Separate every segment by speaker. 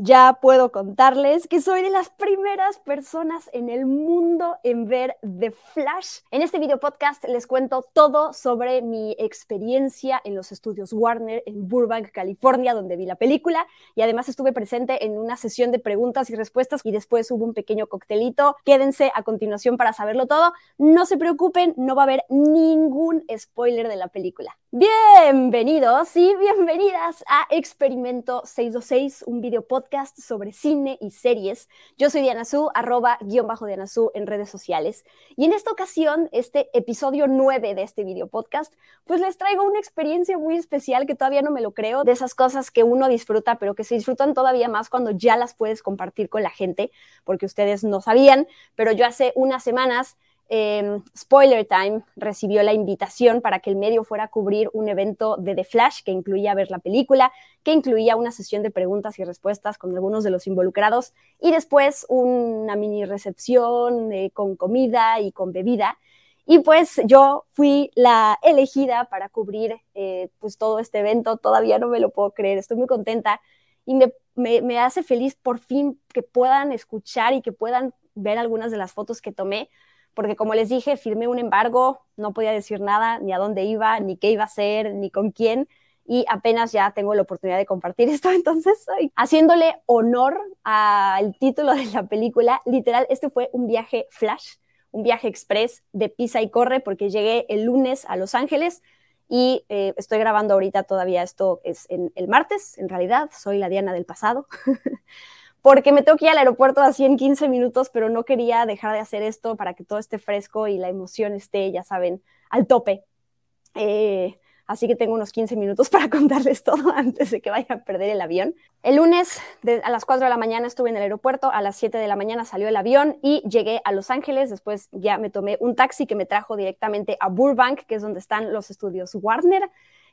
Speaker 1: ya puedo contarles que soy de las primeras personas en el mundo en ver The Flash. En este video podcast les cuento todo sobre mi experiencia en los estudios Warner en Burbank, California, donde vi la película y además estuve presente en una sesión de preguntas y respuestas y después hubo un pequeño coctelito. Quédense a continuación para saberlo todo. No se preocupen, no va a haber ningún spoiler de la película. Bienvenidos y bienvenidas a Experimento 626, un video podcast sobre cine y series. Yo soy Diana Su, arroba guion bajo Diana Su en redes sociales. Y en esta ocasión, este episodio 9 de este video podcast, pues les traigo una experiencia muy especial que todavía no me lo creo, de esas cosas que uno disfruta, pero que se disfrutan todavía más cuando ya las puedes compartir con la gente, porque ustedes no sabían, pero yo hace unas semanas Em, Spoiler Time recibió la invitación para que el medio fuera a cubrir un evento de The Flash que incluía ver la película, que incluía una sesión de preguntas y respuestas con algunos de los involucrados y después una mini recepción eh, con comida y con bebida. Y pues yo fui la elegida para cubrir eh, pues todo este evento. Todavía no me lo puedo creer, estoy muy contenta y me, me hace feliz por fin que puedan escuchar y que puedan ver algunas de las fotos que tomé porque como les dije, firmé un embargo, no podía decir nada, ni a dónde iba, ni qué iba a hacer, ni con quién, y apenas ya tengo la oportunidad de compartir esto, entonces haciéndole honor al título de la película, literal, este fue un viaje flash, un viaje express de pisa y corre, porque llegué el lunes a Los Ángeles, y eh, estoy grabando ahorita todavía esto es en el martes, en realidad, soy la Diana del pasado. porque me tengo que ir al aeropuerto así en 15 minutos, pero no quería dejar de hacer esto para que todo esté fresco y la emoción esté, ya saben, al tope. Eh, así que tengo unos 15 minutos para contarles todo antes de que vayan a perder el avión. El lunes a las 4 de la mañana estuve en el aeropuerto, a las 7 de la mañana salió el avión y llegué a Los Ángeles. Después ya me tomé un taxi que me trajo directamente a Burbank, que es donde están los estudios Warner.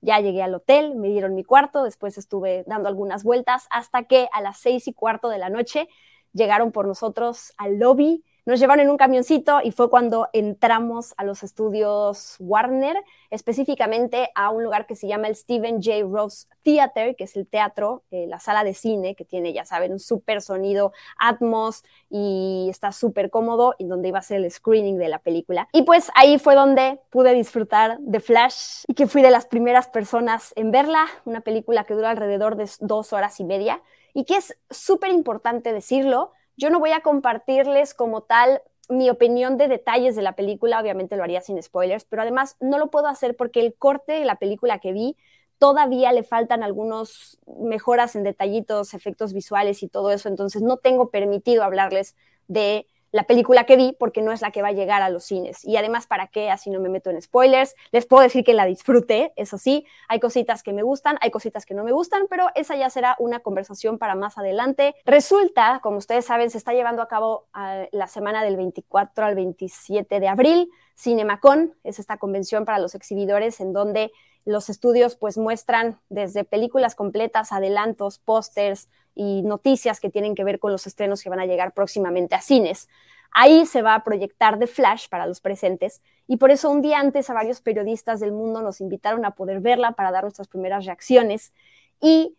Speaker 1: Ya llegué al hotel, me dieron mi cuarto, después estuve dando algunas vueltas hasta que a las seis y cuarto de la noche llegaron por nosotros al lobby nos llevaron en un camioncito y fue cuando entramos a los estudios Warner, específicamente a un lugar que se llama el Stephen J. Ross Theater, que es el teatro, eh, la sala de cine que tiene, ya saben, un súper sonido, Atmos y está súper cómodo y donde iba a ser el screening de la película. Y pues ahí fue donde pude disfrutar de Flash y que fui de las primeras personas en verla, una película que dura alrededor de dos horas y media y que es súper importante decirlo yo no voy a compartirles como tal mi opinión de detalles de la película, obviamente lo haría sin spoilers, pero además no lo puedo hacer porque el corte de la película que vi todavía le faltan algunos mejoras en detallitos, efectos visuales y todo eso, entonces no tengo permitido hablarles de la película que vi porque no es la que va a llegar a los cines. Y además, ¿para qué? Así no me meto en spoilers. Les puedo decir que la disfruté, eso sí. Hay cositas que me gustan, hay cositas que no me gustan, pero esa ya será una conversación para más adelante. Resulta, como ustedes saben, se está llevando a cabo ah, la semana del 24 al 27 de abril. CinemaCon es esta convención para los exhibidores en donde los estudios pues muestran desde películas completas, adelantos, pósters, y noticias que tienen que ver con los estrenos que van a llegar próximamente a cines. Ahí se va a proyectar The Flash para los presentes y por eso un día antes a varios periodistas del mundo nos invitaron a poder verla para dar nuestras primeras reacciones y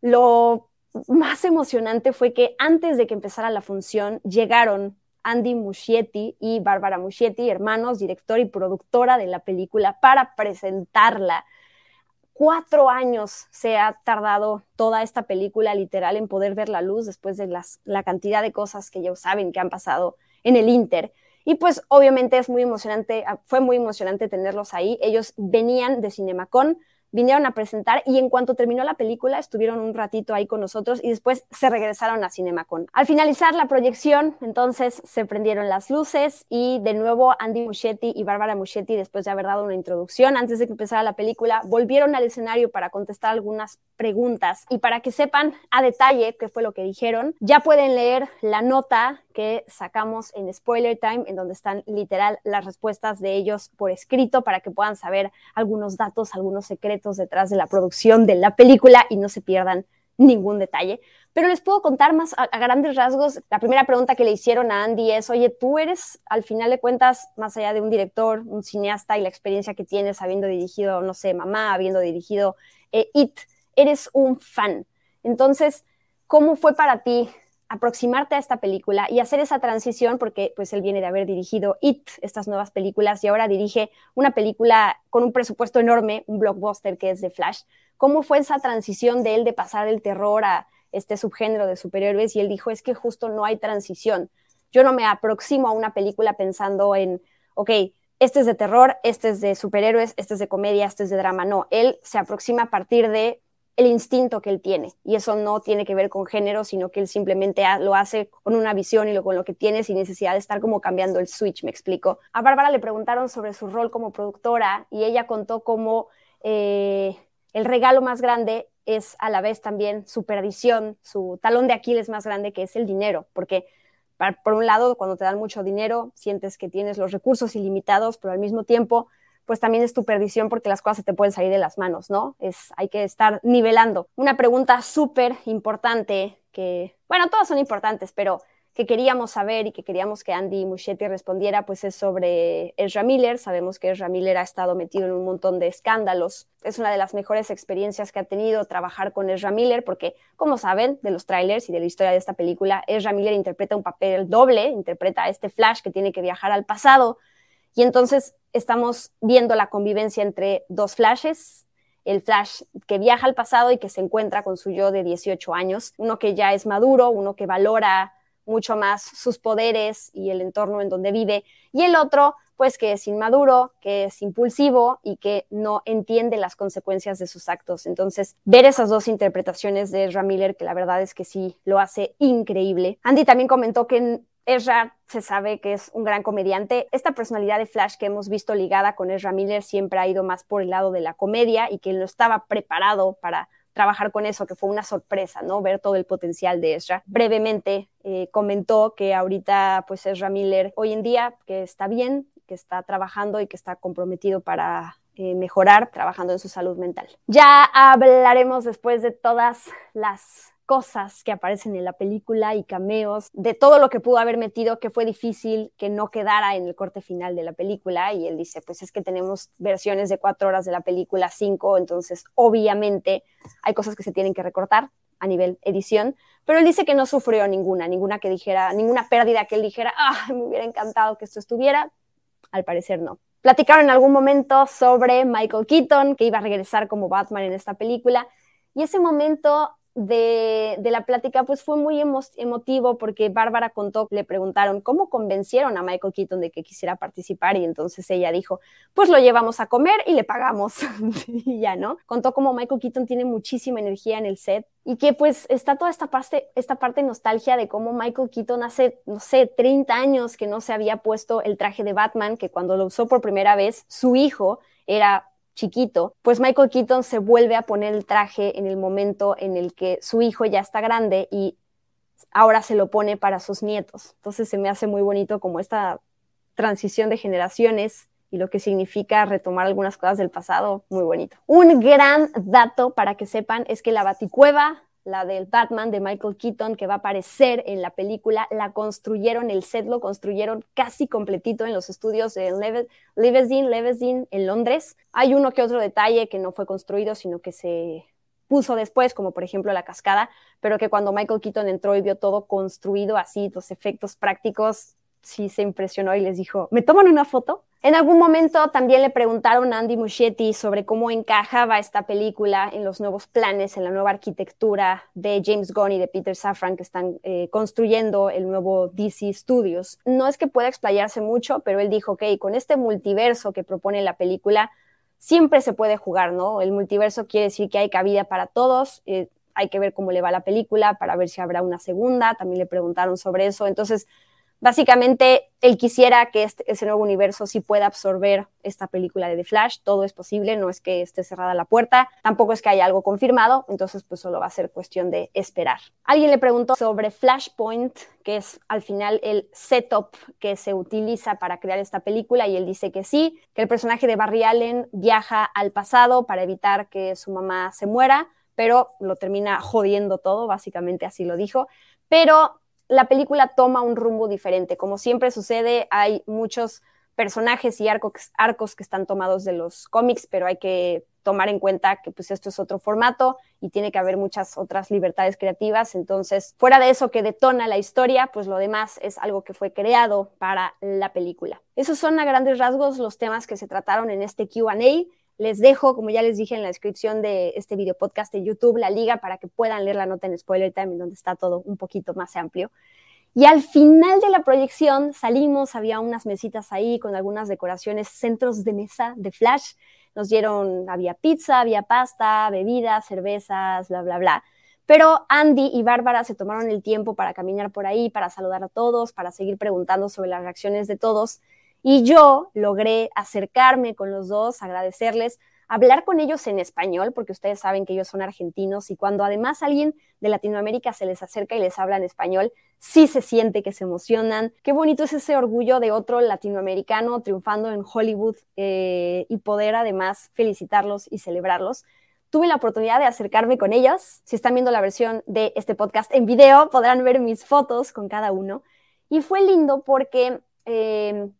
Speaker 1: lo más emocionante fue que antes de que empezara la función llegaron Andy Muschietti y Bárbara Muschietti, hermanos, director y productora de la película, para presentarla cuatro años se ha tardado toda esta película literal en poder ver la luz después de la cantidad de cosas que ya saben que han pasado en el Inter. Y pues obviamente es muy emocionante, fue muy emocionante tenerlos ahí. Ellos venían de Cinemacon, vinieron a presentar y en cuanto terminó la película estuvieron un ratito ahí con nosotros y después se regresaron a Cinemacon. Al finalizar la proyección, entonces se prendieron las luces y de nuevo Andy Muschietti y Bárbara Muschietti, después de haber dado una introducción antes de que empezara la película, volvieron al escenario para contestar algunas preguntas y para que sepan a detalle qué fue lo que dijeron, ya pueden leer la nota que sacamos en Spoiler Time, en donde están literal las respuestas de ellos por escrito para que puedan saber algunos datos, algunos secretos detrás de la producción de la película y no se pierdan ningún detalle. Pero les puedo contar más a, grandes rasgos. La primera pregunta que le hicieron a Andy es, oye, tú eres, al final de cuentas, más allá de un director, un cineasta y la experiencia que tienes habiendo dirigido, no sé, mamá, habiendo dirigido eh, It, eres un fan. Entonces, ¿cómo fue para ti aproximarte a esta película y hacer esa transición, porque pues él viene de haber dirigido It, estas nuevas películas, y ahora dirige una película con un presupuesto enorme, un blockbuster que es de Flash. ¿Cómo fue esa transición de él de pasar del terror a este subgénero de superhéroes? Y él dijo, es que justo no hay transición. Yo no me aproximo a una película pensando en, ok, este es de terror, este es de superhéroes, este es de comedia, este es de drama. No, él se aproxima a partir de el instinto que él tiene. Y eso no tiene que ver con género, sino que él simplemente lo hace con una visión y lo, con lo que tiene sin necesidad de estar como cambiando el switch, me explico. A Bárbara le preguntaron sobre su rol como productora y ella contó cómo eh, el regalo más grande es a la vez también su perdición, su talón de Aquiles más grande, que es el dinero, porque por un lado, cuando te dan mucho dinero, sientes que tienes los recursos ilimitados, pero al mismo tiempo pues también es tu perdición porque las cosas se te pueden salir de las manos, ¿no? Es, hay que estar nivelando. Una pregunta súper importante que, bueno, todas son importantes, pero que queríamos saber y que queríamos que Andy Muschietti respondiera, pues es sobre Ezra Miller. Sabemos que Ezra Miller ha estado metido en un montón de escándalos. Es una de las mejores experiencias que ha tenido trabajar con Ezra Miller, porque, como saben, de los trailers y de la historia de esta película, Ezra Miller interpreta un papel doble, interpreta a este Flash que tiene que viajar al pasado y entonces estamos viendo la convivencia entre dos flashes, el flash que viaja al pasado y que se encuentra con su yo de 18 años, uno que ya es maduro, uno que valora mucho más sus poderes y el entorno en donde vive, y el otro, pues que es inmaduro, que es impulsivo y que no entiende las consecuencias de sus actos. Entonces, ver esas dos interpretaciones de Ezra Miller, que la verdad es que sí lo hace increíble. Andy también comentó que Ezra se sabe que es un gran comediante. Esta personalidad de Flash que hemos visto ligada con Ezra Miller siempre ha ido más por el lado de la comedia y que no estaba preparado para trabajar con eso, que fue una sorpresa, ¿no? Ver todo el potencial de Ezra. Brevemente eh, comentó que ahorita, pues Ezra Miller hoy en día, que está bien, que está trabajando y que está comprometido para eh, mejorar, trabajando en su salud mental. Ya hablaremos después de todas las cosas que aparecen en la película y cameos, de todo lo que pudo haber metido, que fue difícil que no quedara en el corte final de la película. Y él dice, pues es que tenemos versiones de cuatro horas de la película, cinco, entonces obviamente hay cosas que se tienen que recortar a nivel edición, pero él dice que no sufrió ninguna, ninguna que dijera, ninguna pérdida que él dijera, ah, me hubiera encantado que esto estuviera. Al parecer no. Platicaron en algún momento sobre Michael Keaton, que iba a regresar como Batman en esta película, y ese momento de, la plática, pues fue muy emotivo porque Bárbara contó, le preguntaron cómo convencieron a Michael Keaton de que quisiera participar y entonces ella dijo, pues lo llevamos a comer y le pagamos y ya, ¿no? Contó cómo Michael Keaton tiene muchísima energía en el set y que pues está toda esta parte, esta parte nostalgia de cómo Michael Keaton hace, no sé, 30 años que no se había puesto el traje de Batman, que cuando lo usó por primera vez, su hijo era chiquito, pues Michael Keaton se vuelve a poner el traje en el momento en el que su hijo ya está grande y ahora se lo pone para sus nietos. Entonces se me hace muy bonito como esta transición de generaciones y lo que significa retomar algunas cosas del pasado, muy bonito. Un gran dato para que sepan es que la Baticueva la del Batman de Michael Keaton que va a aparecer en la película, la construyeron, el set lo construyeron casi completito en los estudios de Levesin, en Londres. Hay uno que otro detalle que no fue construido, sino que se puso después, como por ejemplo la cascada, pero que cuando Michael Keaton entró y vio todo construido así, los efectos prácticos, sí se impresionó y les dijo, ¿me toman una foto? En algún momento también le preguntaron a Andy Muschietti sobre cómo encajaba esta película en los nuevos planes, en la nueva arquitectura de James Gunn y de Peter Safran que están eh, construyendo el nuevo DC Studios. No es que pueda explayarse mucho, pero él dijo, ok, con este multiverso que propone la película, siempre se puede jugar, ¿no? El multiverso quiere decir que hay cabida para todos. Eh, hay que ver cómo le va la película para ver si habrá una segunda. También le preguntaron sobre eso. Entonces, Básicamente, él quisiera que este, ese nuevo universo sí pueda absorber esta película de The Flash. Todo es posible, no es que esté cerrada la puerta, tampoco es que haya algo confirmado, entonces pues solo va a ser cuestión de esperar. Alguien le preguntó sobre Flashpoint, que es al final el setup que se utiliza para crear esta película, y él dice que sí, que el personaje de Barry Allen viaja al pasado para evitar que su mamá se muera, pero lo termina jodiendo todo, básicamente así lo dijo. Pero la película toma un rumbo diferente. Como siempre sucede, hay muchos personajes y arcos, que están tomados de los cómics, pero hay que tomar en cuenta que pues esto es otro formato y tiene que haber muchas otras libertades creativas. Entonces, fuera de eso que detona la historia, pues lo demás es algo que fue creado para la película. Esos son a grandes rasgos los temas que se trataron en este QA. Les dejo, como ya les dije en la descripción de este video podcast de YouTube, la liga para que puedan leer la nota en Spoiler Time, donde está todo un poquito más amplio. Y al final de la proyección salimos, había unas mesitas ahí con algunas decoraciones, centros de mesa de flash. Nos dieron, había pizza, había pasta, bebidas, cervezas, bla, bla, bla. Pero Andy y Bárbara se tomaron el tiempo para caminar por ahí, para saludar a todos, para seguir preguntando sobre las reacciones de todos. Y yo logré acercarme con los dos, agradecerles, hablar con ellos en español, porque ustedes saben que ellos son argentinos y cuando además alguien de Latinoamérica se les acerca y les habla en español, sí se siente que se emocionan. Qué bonito es ese orgullo de otro latinoamericano triunfando en Hollywood eh, y poder además felicitarlos y celebrarlos. Tuve la oportunidad de acercarme con ellos. Si están viendo la versión de este podcast en video, podrán ver mis fotos con cada uno. Y fue lindo porque eh,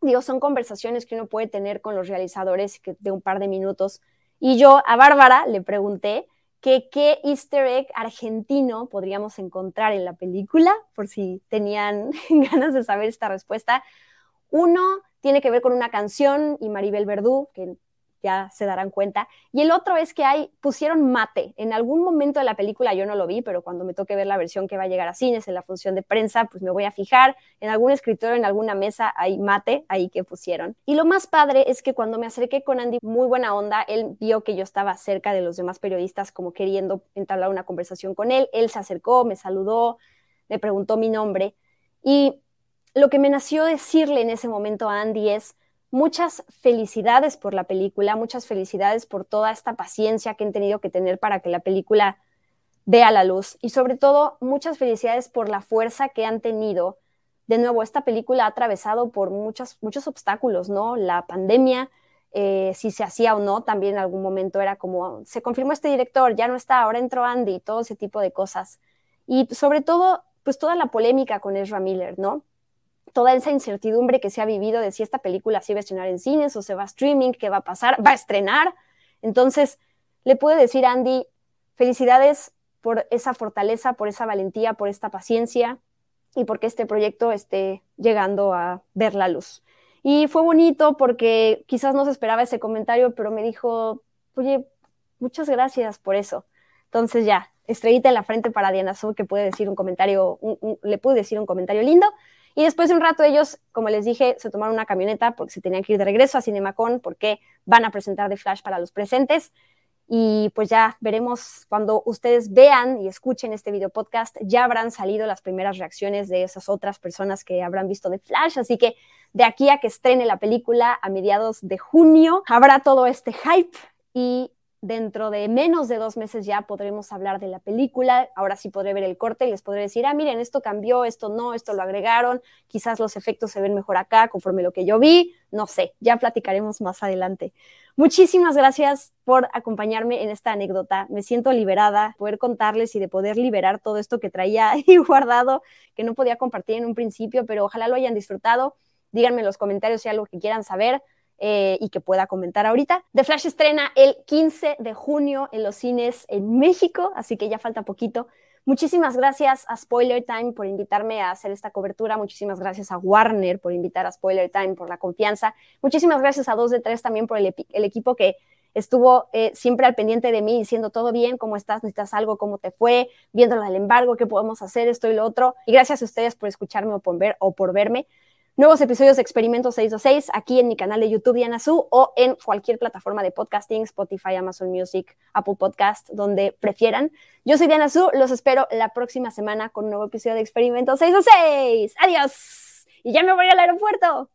Speaker 1: digo, son conversaciones que uno puede tener con los realizadores de un par de minutos. Y yo a Bárbara le pregunté que qué easter egg argentino podríamos encontrar en la película, por si tenían ganas de saber esta respuesta. Uno tiene que ver con una canción y Maribel Verdú, que ya se darán cuenta. Y el otro es que hay, pusieron mate. En algún momento de la película yo no lo vi, pero cuando me toque ver la versión que va a llegar a cines en la función de prensa, pues me voy a fijar. En algún escritorio, en alguna mesa hay mate ahí que pusieron. Y lo más padre es que cuando me acerqué con Andy, muy buena onda, él vio que yo estaba cerca de los demás periodistas como queriendo entablar una conversación con él. Él se acercó, me saludó, me preguntó mi nombre. Y lo que me nació decirle en ese momento a Andy es, muchas felicidades por la película, muchas felicidades por toda esta paciencia que han tenido que tener para que la película vea la luz y sobre todo muchas felicidades por la fuerza que han tenido. De nuevo, esta película ha atravesado por muchos, muchos obstáculos, ¿no? La pandemia, eh, si se hacía o no, también en algún momento era como, se confirmó este director, ya no está, ahora entró Andy, todo ese tipo de cosas. Y sobre todo, pues toda la polémica con Ezra Miller, ¿no? Toda esa incertidumbre que se ha vivido de si esta película se va a estrenar en cines o se va a streaming, qué va a pasar, va a estrenar. Entonces, le puedo decir Andy, felicidades por esa fortaleza, por esa valentía, por esta paciencia y porque este proyecto esté llegando a ver la luz. Y fue bonito porque quizás no se esperaba ese comentario, pero me dijo, oye, muchas gracias por eso. Entonces ya, estrellita en la frente para Diana Su, que puede decir un comentario, le pude decir un comentario lindo. Y después de un rato ellos, como les dije, se tomaron una camioneta porque se tenían que ir de regreso a CinemaCon porque van a presentar The Flash para los presentes. Y pues ya veremos cuando ustedes vean y escuchen este video podcast, ya habrán salido las primeras reacciones de esas otras personas que habrán visto The Flash. Así que de aquí a que estrene la película a mediados de junio, habrá todo este hype y dentro de menos de dos meses ya podremos hablar de la película. Ahora sí podré ver el corte y les podré decir, ah, miren, esto cambió, esto no, esto lo agregaron, quizás los efectos se ven mejor acá conforme lo que yo vi, no sé, ya platicaremos más adelante. Muchísimas gracias por acompañarme en esta anécdota. Me siento liberada, poder contarles y de poder liberar todo esto que traía ahí guardado, que no podía compartir en un principio, pero ojalá lo hayan disfrutado. Díganme en los comentarios si hay algo que quieran saber. Eh, y que pueda comentar ahorita. The Flash estrena el 15 de junio en los cines en México, así que ya falta poquito. Muchísimas gracias a Spoiler Time por invitarme a hacer esta cobertura. Muchísimas gracias a Warner por invitar a Spoiler Time, por la confianza. Muchísimas gracias a 2 de 3 también por el, equipo que estuvo eh, siempre al pendiente de mí, diciendo todo bien, cómo estás, necesitas algo, cómo te fue, viéndolo del embargo, qué podemos hacer, esto y lo otro. Y gracias a ustedes por escucharme o por, ver, o por verme nuevos episodios de Experimentos 626 aquí en mi canal de YouTube Diana Su o en cualquier plataforma de podcasting, Spotify, Amazon Music, Apple Podcast, donde prefieran. Yo soy Diana Su, los espero la próxima semana con un nuevo episodio de Experimentos 626. Adiós. Y ya me voy al aeropuerto.